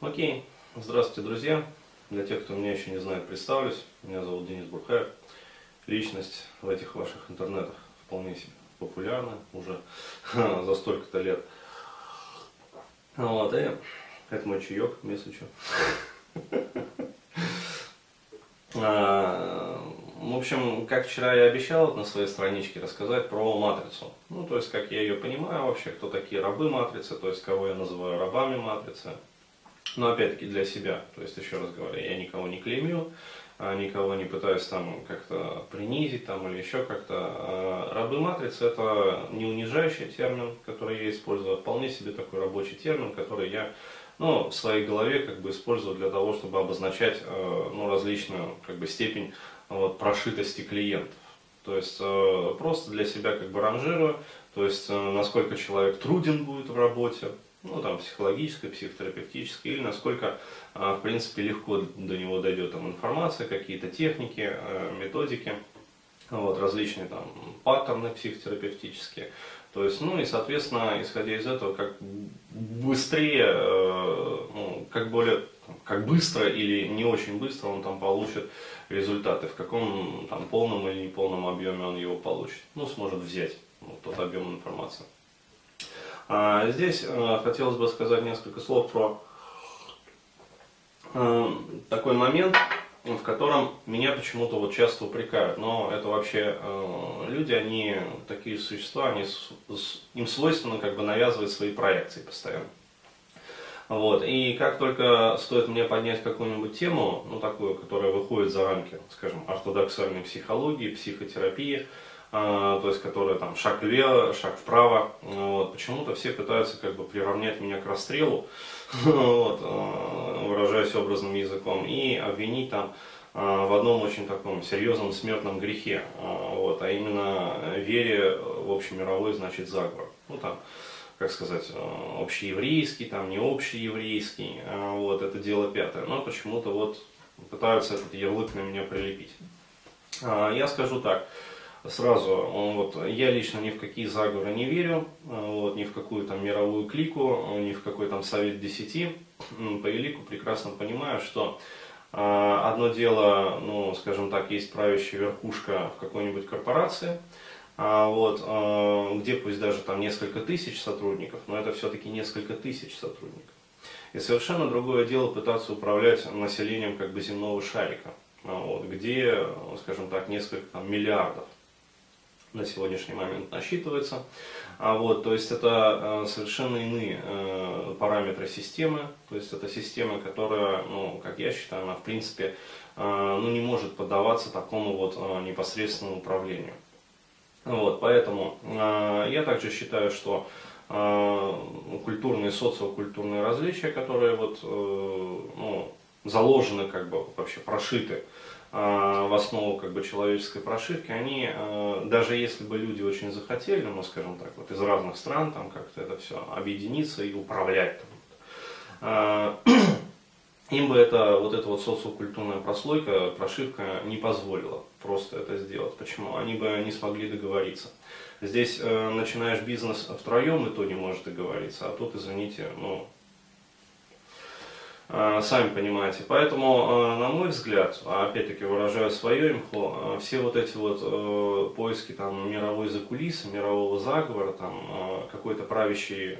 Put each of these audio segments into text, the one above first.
Окей, здравствуйте, друзья. Для тех, кто меня еще не знает, представлюсь. Меня зовут Денис Бурхаев. Личность в этих ваших интернетах вполне себе популярна уже за столько-то лет. Вот, и это мой чаек, если что. А, в общем, как вчера я обещал на своей страничке рассказать про матрицу. Ну, то есть, как я ее понимаю вообще, кто такие рабы матрицы, то есть, кого я называю рабами матрицы. Но опять-таки для себя, то есть, еще раз говорю, я никого не клеймю, а никого не пытаюсь там как-то принизить там или еще как-то. А рабы матрицы это не унижающий термин, который я использую, а вполне себе такой рабочий термин, который я ну, в своей голове как бы использую для того, чтобы обозначать э, ну, различную как бы, степень вот, прошитости клиентов. То есть просто для себя как бы ранжирую, то есть насколько человек труден будет в работе, ну там психологической, психотерапевтической, или насколько в принципе легко до него дойдет там информация, какие-то техники, методики, вот, различные там паттерны психотерапевтические. То есть, ну и, соответственно, исходя из этого, как быстрее, э, ну, как более, как быстро или не очень быстро он там получит результаты, в каком там полном или неполном объеме он его получит, ну, сможет взять вот, тот объем информации. А здесь э, хотелось бы сказать несколько слов про э, такой момент, в котором меня почему-то вот часто упрекают. Но это вообще э, люди, они такие существа, они, им свойственно как бы навязывать свои проекции постоянно. Вот. И как только стоит мне поднять какую-нибудь тему, ну такую, которая выходит за рамки, скажем, ортодоксальной психологии, психотерапии, то есть которая там шаг влево, шаг вправо, вот, почему-то все пытаются как бы приравнять меня к расстрелу, вот, э, выражаясь образным языком, и обвинить там э, в одном очень таком серьезном смертном грехе, вот, а именно вере в общемировой, значит, заговор. Ну, там, как сказать, общееврейский, там, не общееврейский, вот, это дело пятое. Но почему-то вот пытаются этот ярлык на меня прилепить. Я скажу так, сразу, вот, я лично ни в какие заговоры не верю, вот, ни в какую там мировую клику, ни в какой там совет десяти. По велику прекрасно понимаю, что э, одно дело, ну, скажем так, есть правящая верхушка в какой-нибудь корпорации, а вот, э, где пусть даже там несколько тысяч сотрудников, но это все-таки несколько тысяч сотрудников. И совершенно другое дело пытаться управлять населением как бы земного шарика, вот, где, скажем так, несколько там, миллиардов на сегодняшний момент насчитывается. А вот, то есть это э, совершенно иные э, параметры системы, то есть это система, которая, ну, как я считаю, она в принципе э, ну, не может поддаваться такому вот непосредственному управлению. Вот, поэтому я также считаю, что культурные, социокультурные различия, которые вот, ну, заложены, как бы вообще прошиты в основу как бы, человеческой прошивки, они, а, даже если бы люди очень захотели, ну, скажем так, вот из разных стран там как-то это все объединиться и управлять, там, а, им бы это, вот эта вот социокультурная прослойка, прошивка не позволила просто это сделать. Почему? Они бы не смогли договориться. Здесь э, начинаешь бизнес втроем, и то не можешь договориться, а тут, извините, ну, сами понимаете. Поэтому, э, на мой взгляд, опять-таки выражаю свое имхо, э, все вот эти вот поиски там мировой закулисы, мирового заговора, там какой-то правящей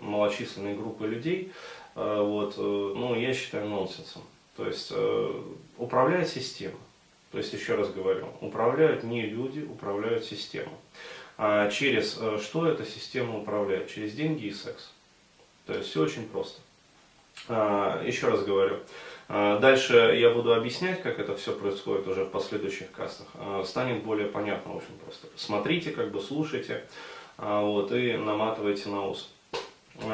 малочисленной группы людей, вот, ну, я считаю нонсенсом. То есть управляет система. То есть, еще раз говорю, управляют не люди, управляют систему. А через что эта система управляет? Через деньги и секс. То есть все очень просто. А, еще раз говорю, а, дальше я буду объяснять, как это все происходит уже в последующих кастах. А, станет более понятно очень просто. Смотрите, как бы слушайте, вот, и наматывайте на ус.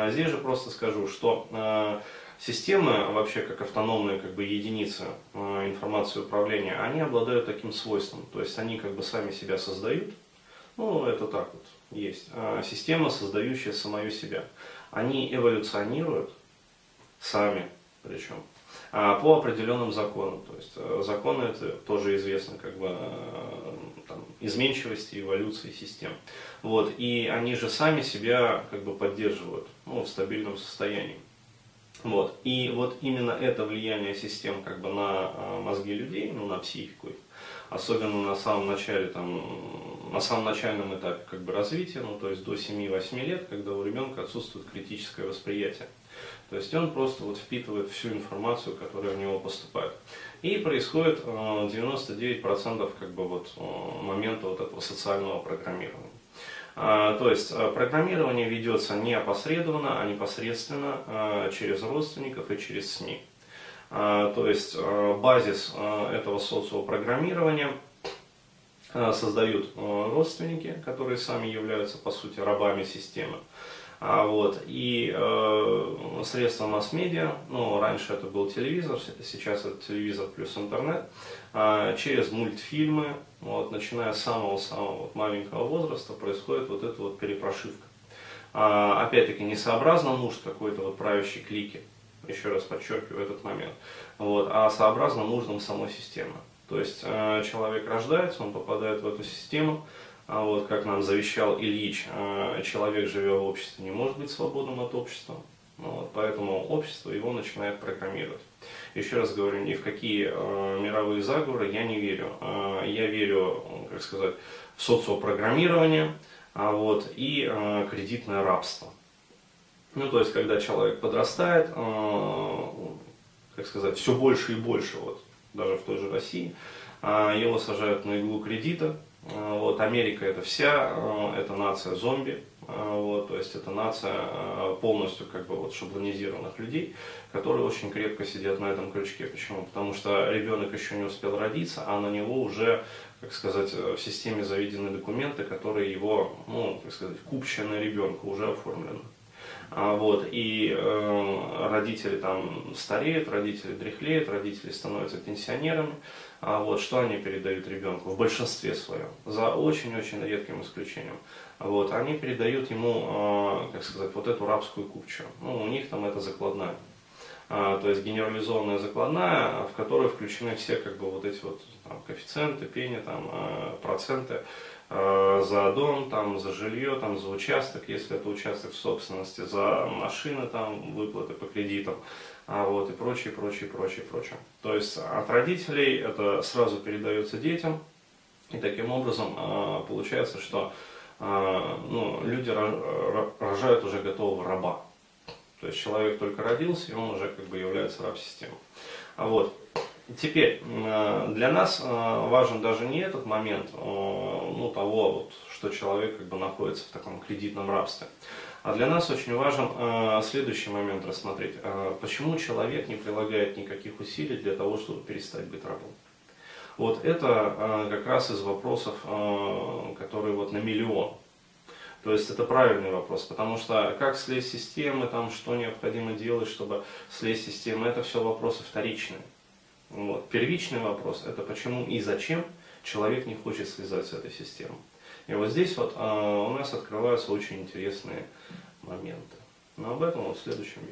Здесь же просто скажу, что системы, вообще как автономные как бы, единицы информации управления, они обладают таким свойством. То есть они как бы сами себя создают. Ну, это так вот есть. Система, создающая самую себя. Они эволюционируют, сами причем, а по определенным законам. То есть э, законы это тоже известно, как бы э, там, изменчивости, эволюции систем. Вот, и они же сами себя как бы поддерживают ну, в стабильном состоянии. Вот. И вот именно это влияние систем как бы на э, мозги людей, ну, на психику, особенно на самом начале, там, на самом начальном этапе как бы развития, ну, то есть до 7-8 лет, когда у ребенка отсутствует критическое восприятие. То есть он просто вот впитывает всю информацию, которая в него поступает. И происходит 99% э, как бы вот э, момента вот этого социального программирования. А, то есть э, программирование ведется не опосредованно, а непосредственно через родственников и через СМИ. А, то есть базис этого социопрограммирования создают родственники, которые сами являются по сути рабами системы. А, вот, и э, средства масс-медиа, ну, раньше это был телевизор, сейчас это телевизор плюс интернет, э, через мультфильмы, вот, начиная с самого-самого вот, маленького возраста, происходит вот эта вот перепрошивка. А, опять-таки, не сообразно нужд какой-то вот правящей клики, еще раз подчеркиваю этот момент, вот, а сообразно нуждам самой системы. То есть э, человек рождается, он попадает в эту систему, а вот, как нам завещал Ильич, э, человек, живя в обществе, не может быть свободным от общества. Ну вот, поэтому общество его начинает программировать. Еще раз говорю, ни в какие э, мировые заговоры я не верю. Э, я верю, как сказать, в социопрограммирование а вот, и э, кредитное рабство. Ну, то есть, когда человек подрастает, э, как сказать, все больше и больше, вот, даже в той же России, э, его сажают на иглу кредита, вот, Америка это вся, э, это нация зомби, э, вот, то есть это нация полностью как бы вот шаблонизированных людей, которые очень крепко сидят на этом крючке. Почему? Потому что ребенок еще не успел родиться, а на него уже, как сказать, в системе заведены документы, которые его, ну, как сказать, купченное ребенка уже оформлены. А, вот, и э, родители там стареют, родители дряхлеют, родители становятся пенсионерами. А вот, что они передают ребенку в большинстве своем, за очень-очень редким исключением. Вот, они передают ему, э, как сказать, вот эту рабскую купчу. Ну, у них там это закладная. А, то есть генерализованная закладная, в которой включены все как бы вот эти вот там, коэффициенты, пени, там, э, проценты за дом, там, за жилье, там, за участок, если это участок в собственности, за машины, там, выплаты по кредитам, а вот, и прочее, прочее, прочее, прочее. То есть от родителей это сразу передается детям, и таким образом э, получается, что э, ну, люди рожают уже готового раба. То есть человек только родился, и он уже как бы является раб системы. А вот. Теперь, э, для нас э, важен даже не этот момент, э, ну, того, вот, что человек как бы находится в таком кредитном рабстве. А для нас очень важен следующий момент рассмотреть. Почему человек не прилагает никаких усилий для того, чтобы перестать быть рабом? Вот это как раз из вопросов, которые вот на миллион. То есть это правильный вопрос, потому что как слезть с системы, там, что необходимо делать, чтобы слезть с системы, это все вопросы вторичные. Вот. Первичный вопрос – это почему и зачем человек не хочет слезать с этой системы. И вот здесь вот а, у нас открываются очень интересные моменты. Но об этом вот в следующем видео.